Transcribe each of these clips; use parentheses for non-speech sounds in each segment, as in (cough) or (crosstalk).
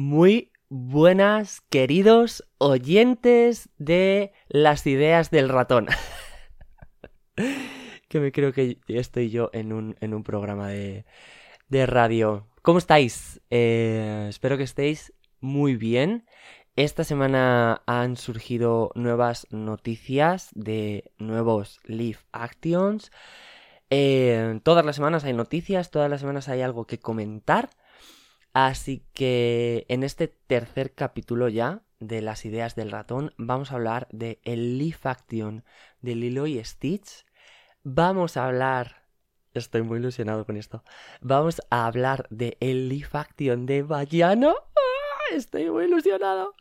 Muy buenas, queridos oyentes de las ideas del ratón. (laughs) que me creo que estoy yo en un, en un programa de, de radio. ¿Cómo estáis? Eh, espero que estéis muy bien. Esta semana han surgido nuevas noticias de nuevos Leaf Actions. Eh, todas las semanas hay noticias, todas las semanas hay algo que comentar. Así que en este tercer capítulo ya de las ideas del ratón vamos a hablar de el Leaf de Lilo y Stitch. Vamos a hablar... Estoy muy ilusionado con esto. Vamos a hablar de el Leaf de Bayano. ¡Ah! Estoy muy ilusionado.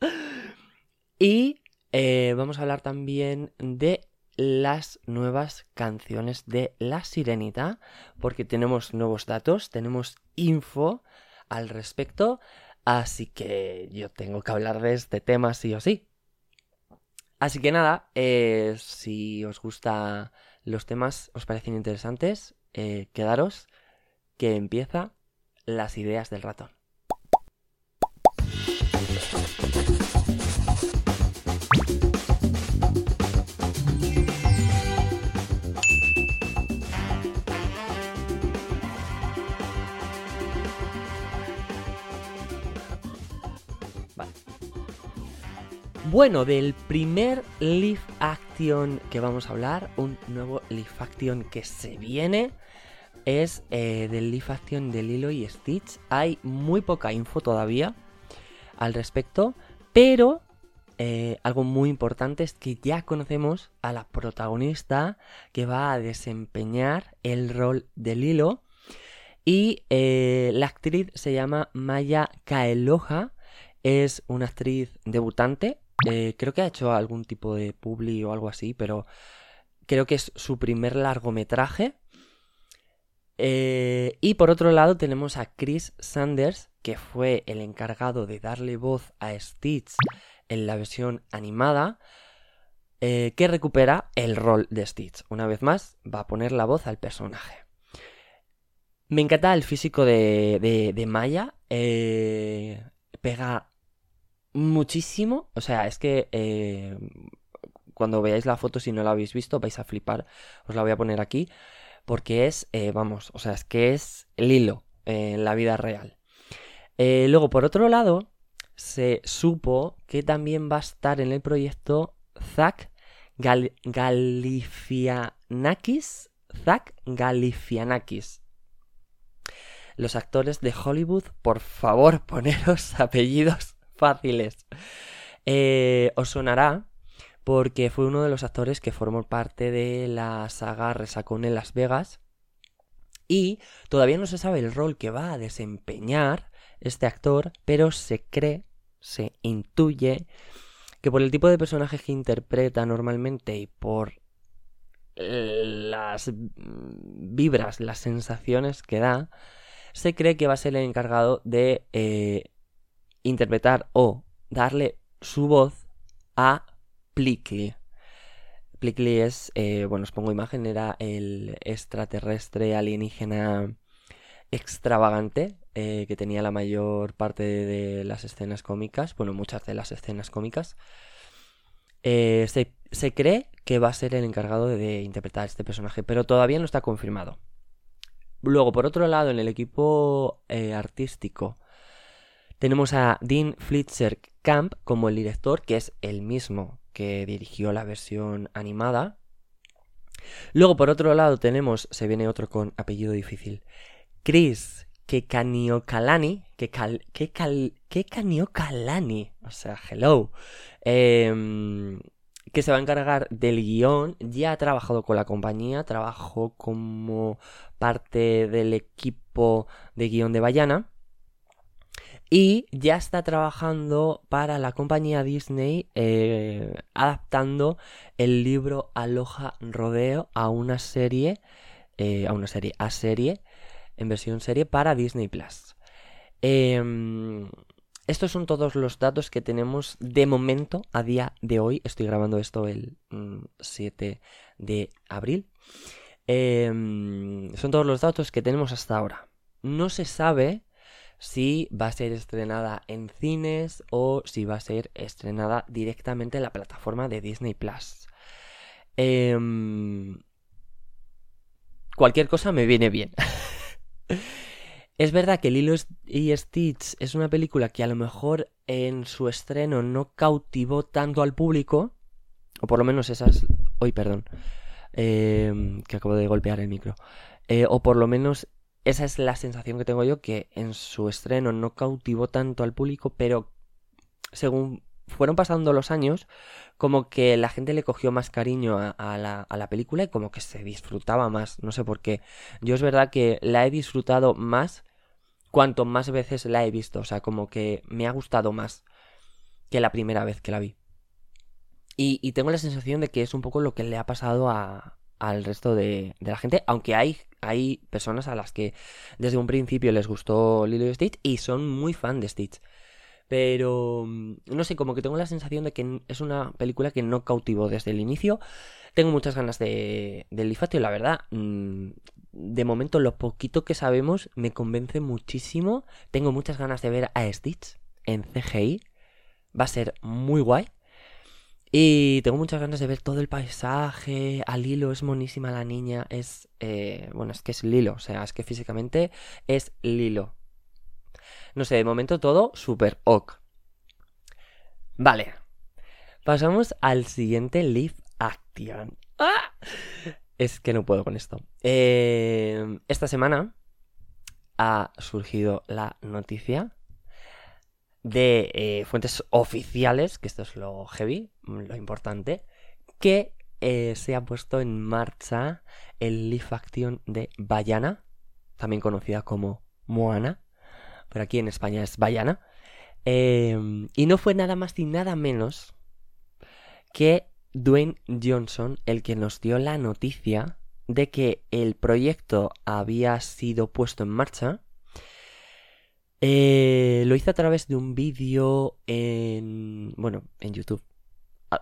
Y eh, vamos a hablar también de las nuevas canciones de La Sirenita, porque tenemos nuevos datos, tenemos info al respecto, así que yo tengo que hablar de este tema sí o sí. Así que nada, eh, si os gustan los temas, os parecen interesantes, eh, quedaros que empieza las ideas del ratón. Bueno, del primer Leaf Action que vamos a hablar, un nuevo Leaf Action que se viene, es eh, del Leaf Action de Lilo y Stitch. Hay muy poca info todavía al respecto, pero eh, algo muy importante es que ya conocemos a la protagonista que va a desempeñar el rol de Lilo. Y eh, la actriz se llama Maya Kaeloja. Es una actriz debutante eh, creo que ha hecho algún tipo de publi o algo así, pero creo que es su primer largometraje. Eh, y por otro lado tenemos a Chris Sanders, que fue el encargado de darle voz a Stitch en la versión animada, eh, que recupera el rol de Stitch. Una vez más, va a poner la voz al personaje. Me encanta el físico de, Maya. pega muchísimo. O sea, es que eh, cuando veáis la foto, si no la habéis visto, vais a flipar. Os la voy a poner aquí. Porque es, eh, vamos, o sea, es que es el hilo en la vida real. Eh, luego, por otro lado, se supo que también va a estar en el proyecto Zach Galifianakis. Zach Galifianakis. Los actores de Hollywood, por favor, (laughs) poneros apellidos fáciles. Eh, os sonará porque fue uno de los actores que formó parte de la saga Resacón en Las Vegas. Y todavía no se sabe el rol que va a desempeñar este actor, pero se cree, se intuye que por el tipo de personajes que interpreta normalmente y por las vibras, las sensaciones que da, se cree que va a ser el encargado de eh, interpretar o darle su voz a Plickly. Plickly es, eh, bueno, os pongo imagen, era el extraterrestre alienígena extravagante eh, que tenía la mayor parte de, las escenas cómicas, bueno, muchas de las escenas cómicas. Eh, se, cree que va a ser el encargado de, interpretar este personaje, pero todavía no está confirmado. Luego, por otro lado, en el equipo artístico tenemos a Dean Fletcher Camp como el director, que es el mismo que dirigió la versión animada. Luego, por otro lado, tenemos, se viene otro con apellido difícil, Chris Kekaniokalani, que o sea, hello, em, que se va a encargar del guion, ya ha trabajado con la compañía, trabajó como parte del equipo de guion de Bayana, y ya está trabajando para la compañía Disney eh, adaptando el libro Aloha Rodeo a una serie, eh, a una serie, a serie, en versión serie para Disney Plus. Em, estos son todos los datos que tenemos de momento a día de hoy. Estoy grabando esto el 7 mm, de abril. Em, son todos los datos que tenemos hasta ahora. No se sabe si va a ser estrenada en cines o si va a ser estrenada directamente en la plataforma de Disney Plus. Em, cualquier cosa me viene bien. (laughs) es verdad que Lilo y Stitch es una película que a lo mejor en su estreno no cautivó tanto al público, o por lo menos esas... Hoy, perdón. Em, que acabo de golpear el micro. Eh, o por lo menos esa es la sensación que tengo yo, que en su estreno no cautivó tanto al público, pero según fueron pasando los años, como que la gente le cogió más cariño a, la, a, la, película y como que se disfrutaba más, no sé por qué. Yo es verdad que la he disfrutado más cuanto más veces la he visto, o sea, como que me ha gustado más que la primera vez que la vi. Y, y tengo la sensación de que es un poco lo que le ha pasado a, al resto de, de la gente, aunque hay hay personas a las que desde un principio les gustó Lilo y Stitch y son muy fan de Stitch. Pero mm, no sé, como que tengo la sensación de que es una película que no cautivó desde el inicio. Tengo muchas ganas de, del Lifatio, la verdad. Mm, de momento, lo poquito que sabemos me convence muchísimo. Tengo muchas ganas de ver a Stitch en CGI. Va a ser muy guay. Y tengo muchas ganas de ver todo el paisaje. A Lilo es monísima la niña. Es. Eh, bueno, es que es Lilo. O sea, es que físicamente es Lilo. No sé, de momento todo super ok. Vale. Pasamos al siguiente live action. ¡Ah! Es que no puedo con esto. Eh, esta semana ha surgido la noticia de eh, fuentes oficiales, que esto es lo heavy, lo importante, que eh, se ha puesto en marcha el live action de Bayana, también conocida como Moana, pero aquí en España es Bayana. Em, y no fue nada más ni nada menos que Dwayne Johnson el que nos dio la noticia de que el proyecto había sido puesto en marcha eh, lo hice a través de un vídeo en... bueno, en YouTube.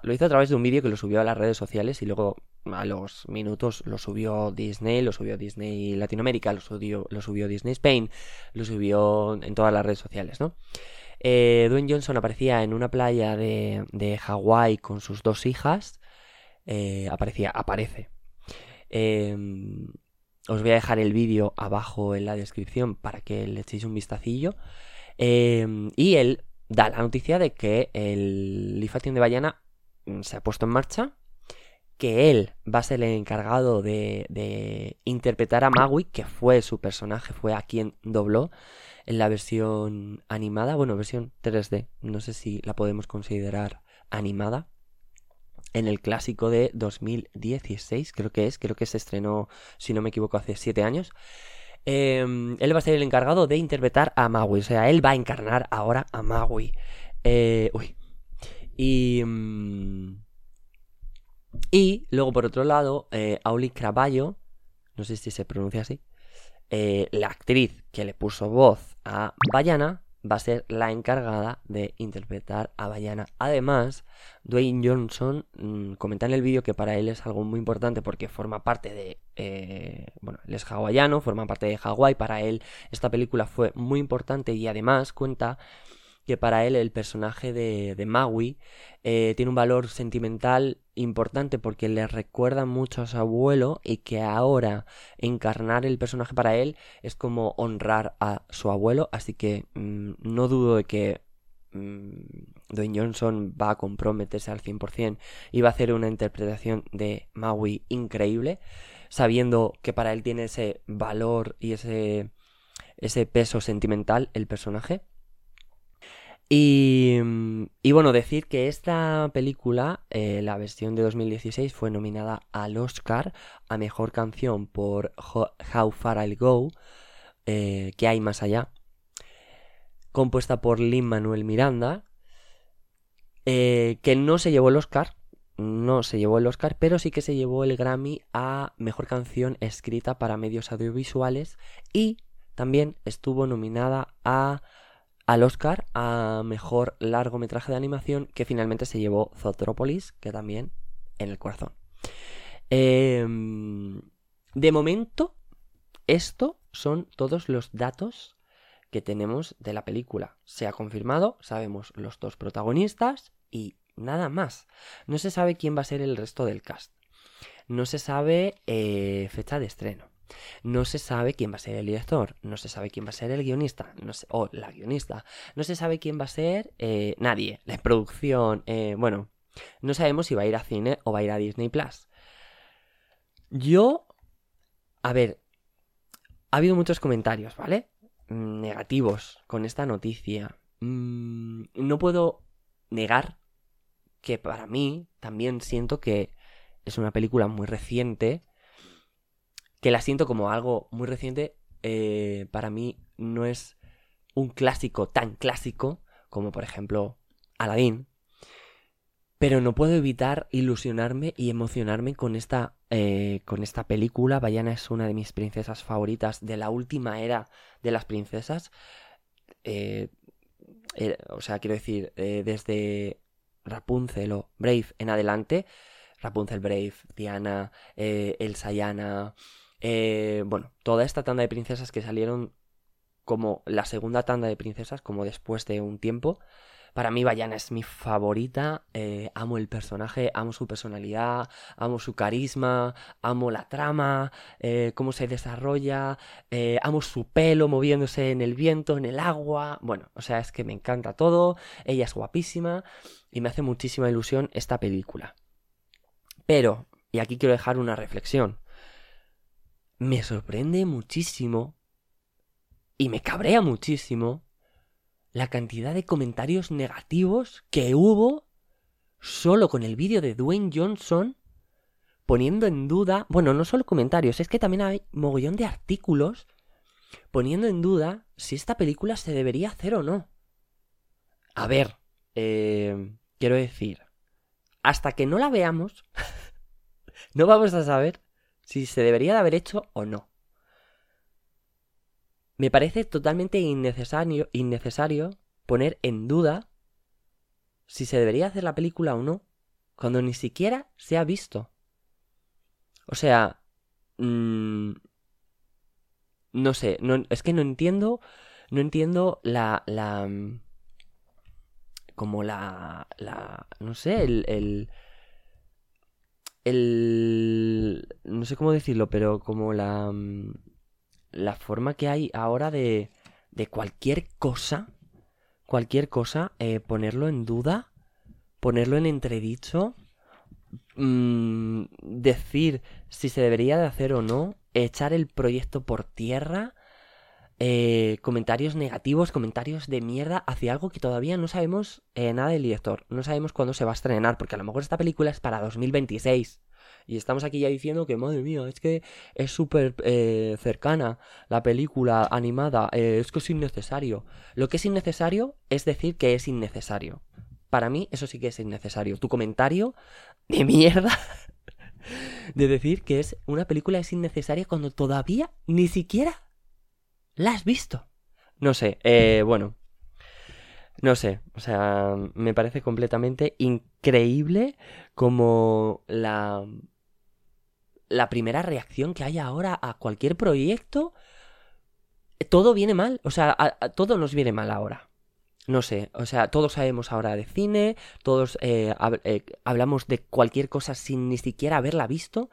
Lo hice a través de un vídeo que lo subió a las redes sociales y luego a los minutos lo subió Disney, lo subió Disney Latinoamérica, lo subió, lo subió Disney Spain, lo subió en todas las redes sociales, ¿no? Eh, Dwayne Johnson aparecía en una playa de, de Hawái con sus dos hijas. Eh, aparecía, aparece. Eh, os voy a dejar el vídeo abajo en la descripción para que le echéis un vistacillo. Em, y él da la noticia de que el Lifation de Bayana se ha puesto en marcha. Que él va a ser el encargado de, interpretar a Magui, que fue su personaje, fue a quien dobló en la versión animada, bueno, versión 3D, no sé si la podemos considerar animada en el clásico de 2016, creo que es, creo que se estrenó, si no me equivoco, hace 7 años. Em, él va a ser el encargado de interpretar a Maui, o sea, él va a encarnar ahora a Maui. Eh, uy. Y... Mm, y luego, por otro lado, eh, Auli Craballo, no sé si se pronuncia así, eh, la actriz que le puso voz a Bayana, va a ser la encargada de interpretar a Bayana. Además, Dwayne Johnson mm, comenta en el vídeo que para él es algo muy importante porque forma parte de... Eh, bueno, él es hawaiano, forma parte de Hawái. Para él esta película fue muy importante y además cuenta que para él el personaje de, de Maui eh, tiene un valor sentimental importante porque le recuerda mucho a su abuelo y que ahora encarnar el personaje para él es como honrar a su abuelo, así que mm, no dudo de que mm, Dwayne Johnson va a comprometerse al 100% y va a hacer una interpretación de Maui increíble, sabiendo que para él tiene ese valor y ese, ese peso sentimental el personaje. Y, y, bueno, decir que esta película, eh, la versión de 2016, fue nominada al Oscar a Mejor Canción por How Far I'll Go, eh, que hay más allá, compuesta por Lin Manuel Miranda, eh, que no se llevó el Oscar, no se llevó el Oscar, pero sí que se llevó el Grammy a Mejor Canción escrita para medios audiovisuales y también estuvo nominada a al Oscar a mejor largometraje de animación que finalmente se llevó Zootropolis, que también en el corazón. Em, de momento, esto son todos los datos que tenemos de la película. Se ha confirmado, sabemos los dos protagonistas y nada más. No se sabe quién va a ser el resto del cast. No se sabe eh, fecha de estreno. No se sabe quién va a ser el director, no se sabe quién va a ser el guionista, no o la guionista, no se sabe quién va a ser eh, nadie, (laughs) la producción, eh, bueno, no sabemos si va a ir a cine o va a ir a Disney Plus. Yo, a ver, ha habido muchos comentarios, ¿vale? Mm, negativos con esta noticia. Mm, no puedo negar que para mí también siento que es una película muy reciente, que la siento como algo muy reciente, eh, para mí no es un clásico tan clásico como por ejemplo Aladdin, pero no puedo evitar ilusionarme y emocionarme con esta, eh, con esta película. Bayana es una de mis princesas favoritas de la última era de las princesas. Eh, o sea, quiero decir, desde Rapunzel o Brave en adelante, Rapunzel Brave, Diana, Elsa Yana, eh, bueno, toda esta tanda de princesas que salieron como la segunda tanda de princesas, como después de un tiempo. Para mí Bayana es mi favorita, eh, amo el personaje, amo su personalidad, amo su carisma, amo la trama, cómo se desarrolla, amo su pelo moviéndose en el viento, en el agua, bueno, o sea, es que me encanta todo, ella es guapísima y me hace muchísima ilusión esta película. Pero, y aquí quiero dejar una reflexión, me sorprende muchísimo y me cabrea muchísimo la cantidad de comentarios negativos que hubo solo con el vídeo de Dwayne Johnson poniendo en duda, bueno, no solo comentarios, es que también hay mogollón de artículos poniendo en duda si esta película se debería hacer o no. A ver, eh, quiero decir, hasta que no la veamos, (laughs) no vamos a saber si se debería de haber hecho o no. Me parece totalmente innecesario, innecesario poner en duda si se debería hacer la película o no, cuando ni siquiera se ha visto. O sea, mm, no sé, no, es que no entiendo, no entiendo la, la, mm, como la, la no sé, el, el, el, no sé cómo decirlo, pero como la, mm, la forma que hay ahora de, de cualquier cosa, cualquier cosa, eh, ponerlo en duda, ponerlo en entredicho, mm, decir si se debería de hacer o no, echar el proyecto por tierra, eh, comentarios negativos, comentarios de mierda hacia algo que todavía no sabemos eh, nada del director. No sabemos cuándo se va a estrenar, porque a lo mejor esta película es para 2026. Y estamos aquí ya diciendo que, madre mía, es que es súper eh, cercana la película animada, es que es innecesario. Lo que es innecesario es decir que es innecesario. Para mí eso sí que es innecesario. Tu comentario de mierda (laughs) de decir que es una película es innecesaria cuando todavía ni siquiera ¿La has visto? No sé, eh, bueno. No sé, o sea, me parece completamente increíble como la, la primera reacción que hay ahora a cualquier proyecto. Todo viene mal, o sea, todo nos viene mal ahora. No sé, o sea, todos sabemos ahora de cine, todos eh, eh, hablamos de cualquier cosa sin ni siquiera haberla visto.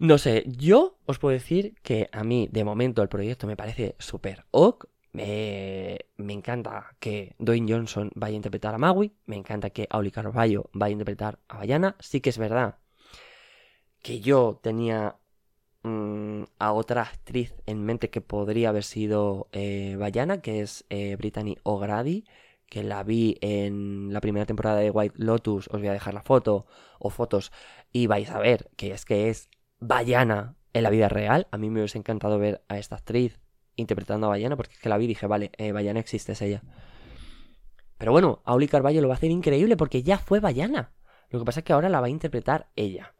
No sé, yo os puedo decir que a mí de momento el proyecto me parece súper ok. Me, encanta que Dwayne Johnson vaya a interpretar a Maui. Me encanta que Auli Carvalho vaya a interpretar a Bayana. Sí que es verdad que yo tenía mm, a otra actriz en mente que podría haber sido eh, Bayana, que es eh, Brittany O'Grady, que la vi en la primera temporada de White Lotus. Os voy a dejar la foto o fotos y vais a ver que es que es Bayana en la vida real. A mí me hubiese encantado ver a esta actriz interpretando a Bayana, porque es que la vi y dije, vale, eh, Bayana existe, es ella. Pero bueno, Auli Carballo lo va a hacer increíble porque ya fue Bayana. Lo que pasa es que ahora la va a interpretar ella.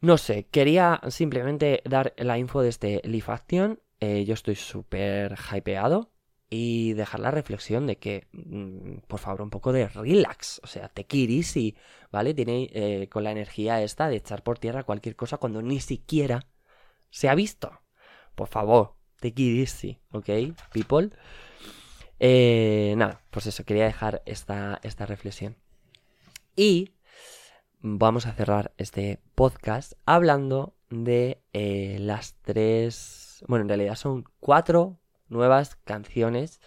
No sé, quería simplemente dar la info de este Leaf Action. Eh, yo estoy súper hypeado y dejar la reflexión de que, mm, por favor, un poco de relax, o sea, te easy, ¿vale? Tiene eh, con la energía esta de echar por tierra cualquier cosa cuando ni siquiera se ha visto. Por favor, it easy, ¿ok? People. Eh, nada, pues eso, quería dejar esta, esta reflexión. Y vamos a cerrar este podcast hablando de eh, las tres, bueno, en realidad son cuatro nuevas canciones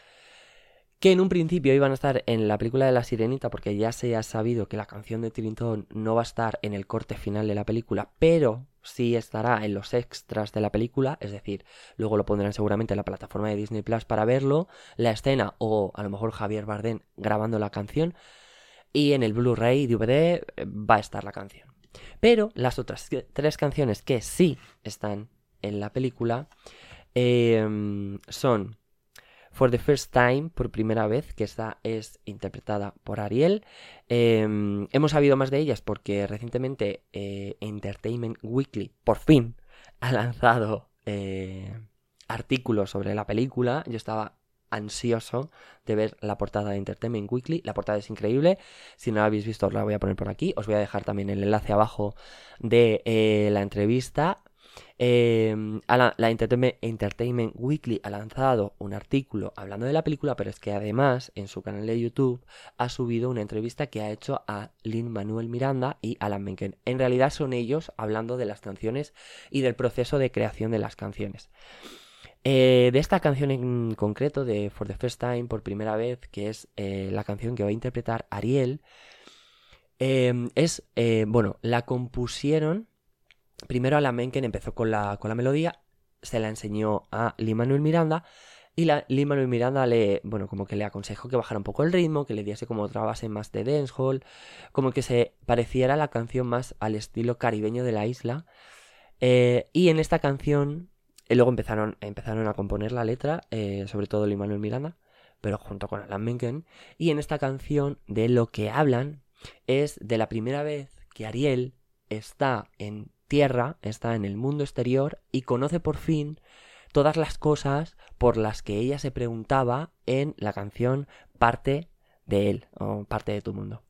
que en un principio iban a estar en la película de La Sirenita porque ya se ha sabido que la canción de Trinton no va a estar en el corte final de la película, pero sí estará en los extras de la película, es decir, luego lo pondrán seguramente en la plataforma de Disney Plus para verlo, la escena o a lo mejor Javier Bardem grabando la canción y en el Blu-ray DVD eh, va a estar la canción. Pero las otras tres canciones que sí están en la película em, son For the First Time, por primera vez, que esta es interpretada por Ariel. Em, hemos sabido más de ellas porque recientemente eh, Entertainment Weekly, por fin, ha lanzado eh, artículos sobre la película. Yo estaba ansioso de ver la portada de Entertainment Weekly. La portada es increíble. Si no la habéis visto, os la voy a poner por aquí. Os voy a dejar también el enlace abajo de eh, la entrevista. Em, la, Entertainment, Weekly ha lanzado un artículo hablando de la película, pero es que además en su canal de YouTube ha subido una entrevista que ha hecho a Lin Manuel Miranda y Alan Menken. En realidad son ellos hablando de las canciones y del proceso de creación de las canciones. Eh, de esta canción en concreto, de For the First Time, por primera vez, que es eh, la canción que va a interpretar Ariel, em, es, eh, bueno, la compusieron primero Alan Menken empezó con la, con la melodía, se la enseñó a Lin Manuel Miranda y la, Lin Manuel Miranda le, bueno, como que le aconsejó que bajara un poco el ritmo, que le diese como otra base más de dancehall, como que se pareciera la canción más al estilo caribeño de la isla. Eh, y en esta canción, eh, luego empezaron, empezaron a componer la letra, eh, sobre todo Lin Manuel Miranda, pero junto con Alan Menken. Y en esta canción de lo que hablan es de la primera vez que Ariel está en tierra, está en el mundo exterior y conoce por fin todas las cosas por las que ella se preguntaba en la canción Parte de él o Parte de tu mundo.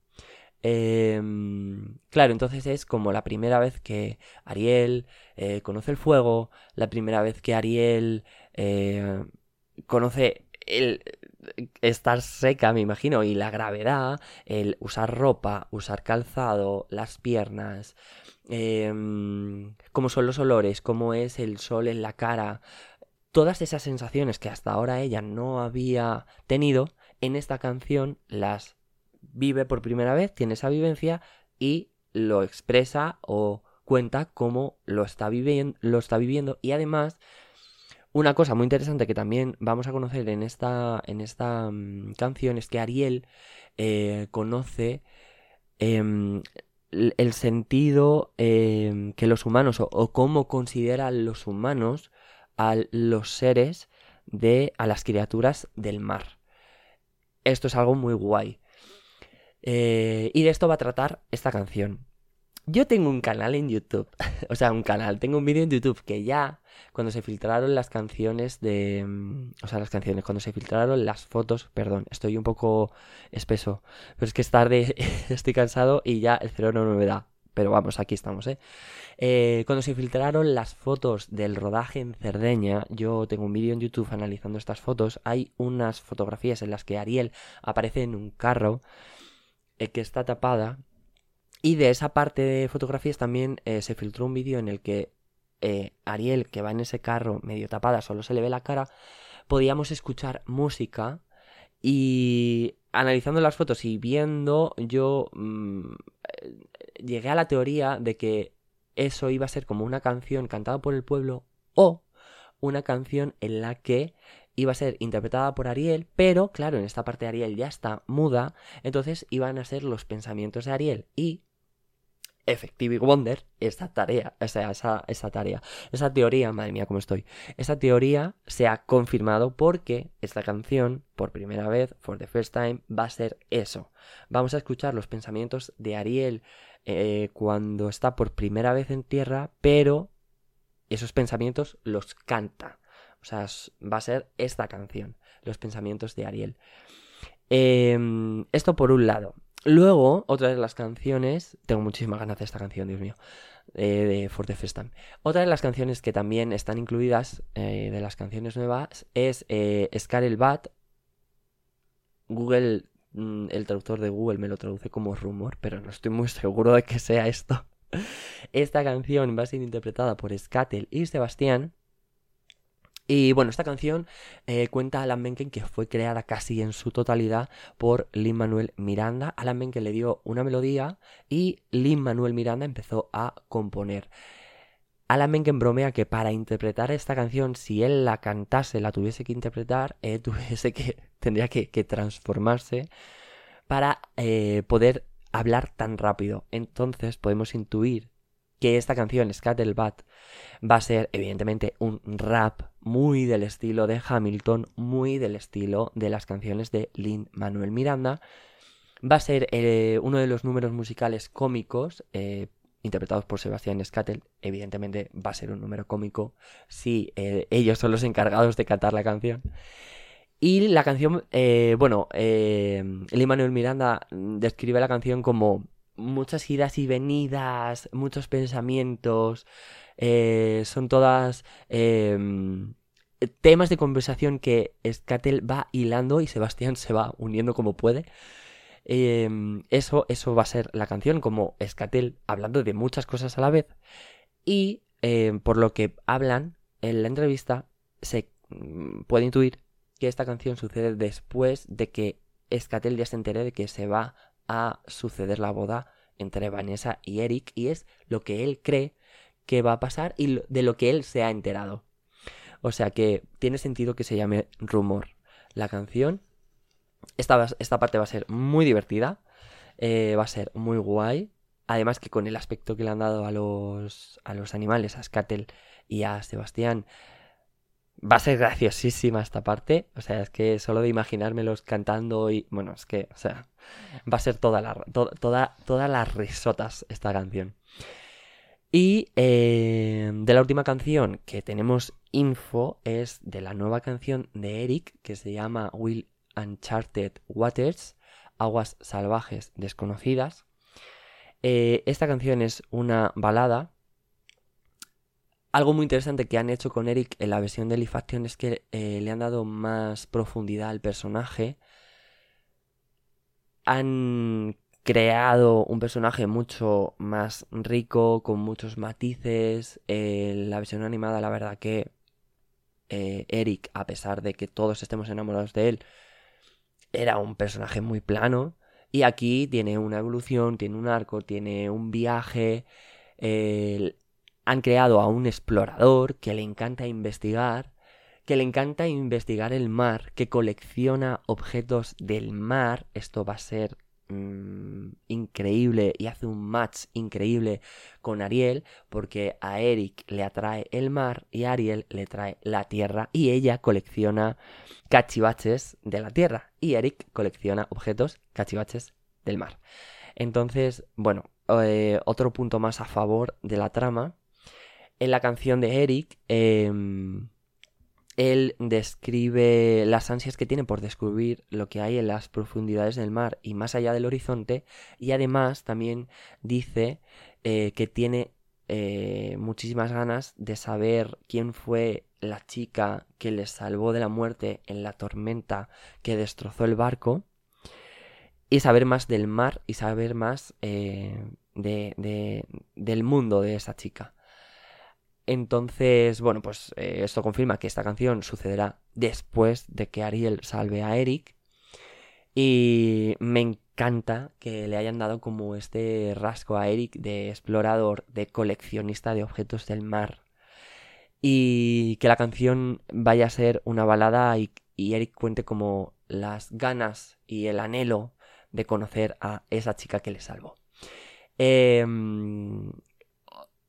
Em, claro, entonces es como la primera vez que Ariel eh, conoce el fuego, la primera vez que Ariel eh, conoce el estar seca, me imagino, y la gravedad, el usar ropa, usar calzado, las piernas, eh, cómo son los olores, cómo es el sol en la cara, todas esas sensaciones que hasta ahora ella no había tenido, en esta canción las vive por primera vez, tiene esa vivencia y lo expresa o cuenta cómo lo está, viviendo, lo está viviendo. Y además una cosa muy interesante que también vamos a conocer en esta, en esta mm, canción es que Ariel eh, conoce em, el sentido em, que los humanos o, cómo consideran los humanos a los seres de a las criaturas del mar. Esto es algo muy guay. Eh, y de esto va a tratar esta canción. Yo tengo un canal en YouTube, (laughs) o sea, un canal, tengo un vídeo en YouTube que ya, cuando se filtraron las canciones de... Mm, o sea, las canciones, cuando se filtraron las fotos, perdón, estoy un poco espeso, pero es que es tarde, (laughs) estoy cansado y ya el cerebro no me da. Pero vamos, aquí estamos, ¿eh? ¿eh? Cuando se filtraron las fotos del rodaje en Cerdeña, yo tengo un vídeo en YouTube analizando estas fotos, hay unas fotografías en las que Ariel aparece en un carro eh, que está tapada y de esa parte de fotografías también eh, se filtró un vídeo en el que eh, Ariel, que va en ese carro medio tapada, solo se le ve la cara, podíamos escuchar música y analizando las fotos y viendo, yo mm, llegué a la teoría de que eso iba a ser como una canción cantada por el pueblo o una canción en la que iba a ser interpretada por Ariel, pero claro, en esta parte Ariel ya está muda, entonces iban a ser los pensamientos de Ariel y Effective Wonder, esta tarea, o sea, esa, esa, tarea, esa teoría, madre mía, cómo estoy. Esa teoría se ha confirmado porque esta canción, por primera vez, for the first time, va a ser eso. Vamos a escuchar los pensamientos de Ariel eh, cuando está por primera vez en tierra, pero esos pensamientos los canta. O sea, va a ser esta canción, los pensamientos de Ariel. Em, esto por un lado. Luego, otra de las canciones, tengo muchísimas ganas de esta canción, Dios mío, eh, de For. Otra de las canciones que también están incluidas eh, de las canciones nuevas es eh, Scarlet Bat. Google, mm, el traductor de Google me lo traduce como rumor, pero no estoy muy seguro de que sea esto. (laughs) Esta canción va a ser interpretada por Skatel y Sebastián. Y bueno, esta canción eh, cuenta a Alan Menken que fue creada casi en su totalidad por Lin Manuel Miranda. Alan Menken le dio una melodía y Lin Manuel Miranda empezó a componer. Alan Menken bromea que para interpretar esta canción, si él la cantase, la tuviese que interpretar, (laughs) eh, tuviese que, tendría que, transformarse para eh, poder hablar tan rápido. Entonces podemos intuir que esta canción, Scatterbat, va a ser evidentemente un rap muy del estilo de Hamilton, muy del estilo de las canciones de Lin Manuel Miranda. Va a ser eh, uno de los números musicales cómicos eh, interpretados por Sebastián Scattel. Evidentemente va a ser un número cómico si eh, ellos son los encargados de cantar la canción. Y la canción, bueno, Lin Manuel Miranda describe la canción como muchas idas y venidas, muchos pensamientos, eh, son todas em, temas de conversación que Skatel va hilando y Sebastián se va uniendo como puede. Em, eso, eso va a ser la canción, como Skatel hablando de muchas cosas a la vez. Y em, por lo que hablan en la entrevista, se mm, puede intuir que esta canción sucede después de que Skatel ya se entere de que se va a suceder la boda entre Vanessa y Eric y es lo que él cree que va a pasar y de lo que él se ha enterado. O sea que tiene sentido que se llame rumor la canción. Esta, esta parte va a ser muy divertida, eh, va a ser muy guay. Además que con el aspecto que le han dado a los, a los animales, a Skatel y a Sebastián, Va a ser graciosísima esta parte. O sea, es que solo de imaginármelos cantando y. Bueno, es que, o sea, va a ser toda la, toda, todas las risotas esta canción. Y eh, de la última canción que tenemos info es de la nueva canción de Eric que se llama Will Uncharted Waters, Aguas Salvajes Desconocidas. Eh, esta canción es una balada algo muy interesante que han hecho con Eric en la versión de Leaf Action es que eh, le han dado más profundidad al personaje. Han creado un personaje mucho más rico, con muchos matices. En la versión animada, la verdad que eh, Eric, a pesar de que todos estemos enamorados de él, era un personaje muy plano. Y aquí tiene una evolución, tiene un arco, tiene un viaje han creado a un explorador que le encanta investigar, que le encanta investigar el mar, que colecciona objetos del mar. Esto va a ser mm, increíble y hace un match increíble con Ariel porque a Eric le atrae el mar y a Ariel le trae la tierra y ella colecciona cachivaches de la tierra y Eric colecciona objetos cachivaches del mar. Entonces, bueno, eh, otro punto más a favor de la trama en la canción de Eric, em, él describe las ansias que tiene por descubrir lo que hay en las profundidades del mar y más allá del horizonte, y además también dice eh, que tiene eh, muchísimas ganas de saber quién fue la chica que le salvó de la muerte en la tormenta que destrozó el barco y saber más del mar y saber más eh, de, del mundo de esa chica. Entonces, bueno, pues eh, esto confirma que esta canción sucederá después de que Ariel salve a Eric. Y me encanta que le hayan dado como este rasgo a Eric de explorador, de coleccionista de objetos del mar. Y que la canción vaya a ser una balada y, Eric cuente como las ganas y el anhelo de conocer a esa chica que le salvó. Eh,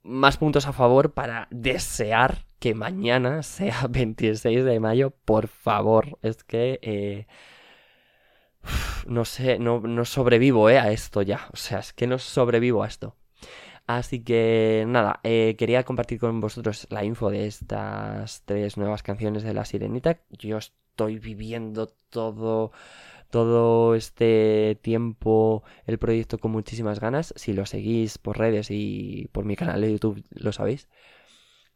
más puntos a favor para desear que mañana sea (laughs) 26 de mayo, por favor. Es que... Eh, no sé, no, no sobrevivo eh, a esto ya. O sea, es que no sobrevivo a esto. Así que nada, eh, quería compartir con vosotros la info de estas tres nuevas canciones de La Sirenita. Yo estoy viviendo todo todo este tiempo el proyecto con muchísimas ganas. Si lo seguís por redes y por mi canal de YouTube, lo sabéis.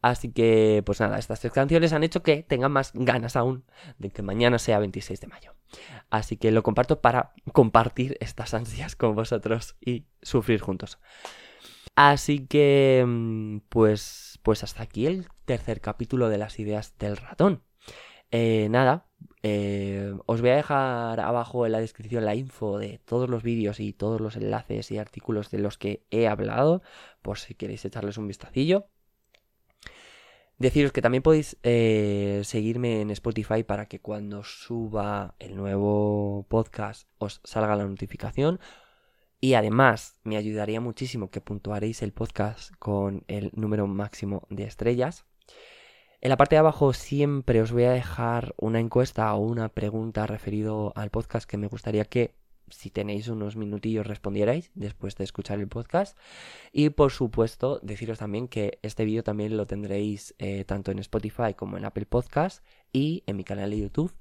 Así que, pues nada, estas tres canciones han hecho que tenga más ganas aún de que mañana sea 26 de mayo. Así que lo comparto para compartir estas ansias con vosotros y sufrir juntos. Así que, mm, pues, pues hasta aquí el tercer capítulo de las ideas del ratón. Eh, nada, eh, os voy a dejar abajo en la descripción la info de todos los vídeos y todos los enlaces y artículos de los que he hablado, por si queréis echarles un vistacillo. Deciros que también podéis eh, seguirme en Spotify para que cuando suba el nuevo podcast os salga la notificación. Y además me ayudaría muchísimo que puntuaréis el podcast con el número máximo de estrellas. En la parte de abajo siempre os voy a dejar una encuesta o una pregunta referido al podcast que me gustaría que si tenéis unos minutillos respondierais después de escuchar el podcast. Y por supuesto, deciros también que este vídeo también lo tendréis eh, tanto en Spotify como en Apple Podcast y en mi canal de YouTube.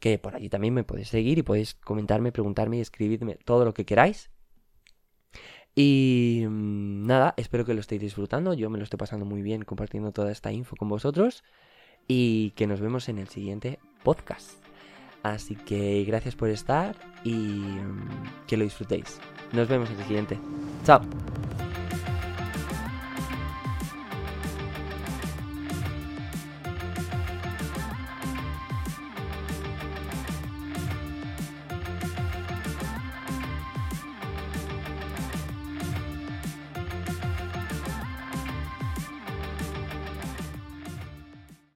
Que por allí también me podéis seguir y podéis comentarme, preguntarme y escribirme todo lo que queráis. Y mm, nada, espero que lo estéis disfrutando. Yo me lo estoy pasando muy bien compartiendo toda esta info con vosotros. Y que nos vemos en el siguiente podcast. Así que gracias por estar y mm, que lo disfrutéis. Nos vemos en el siguiente. Chao.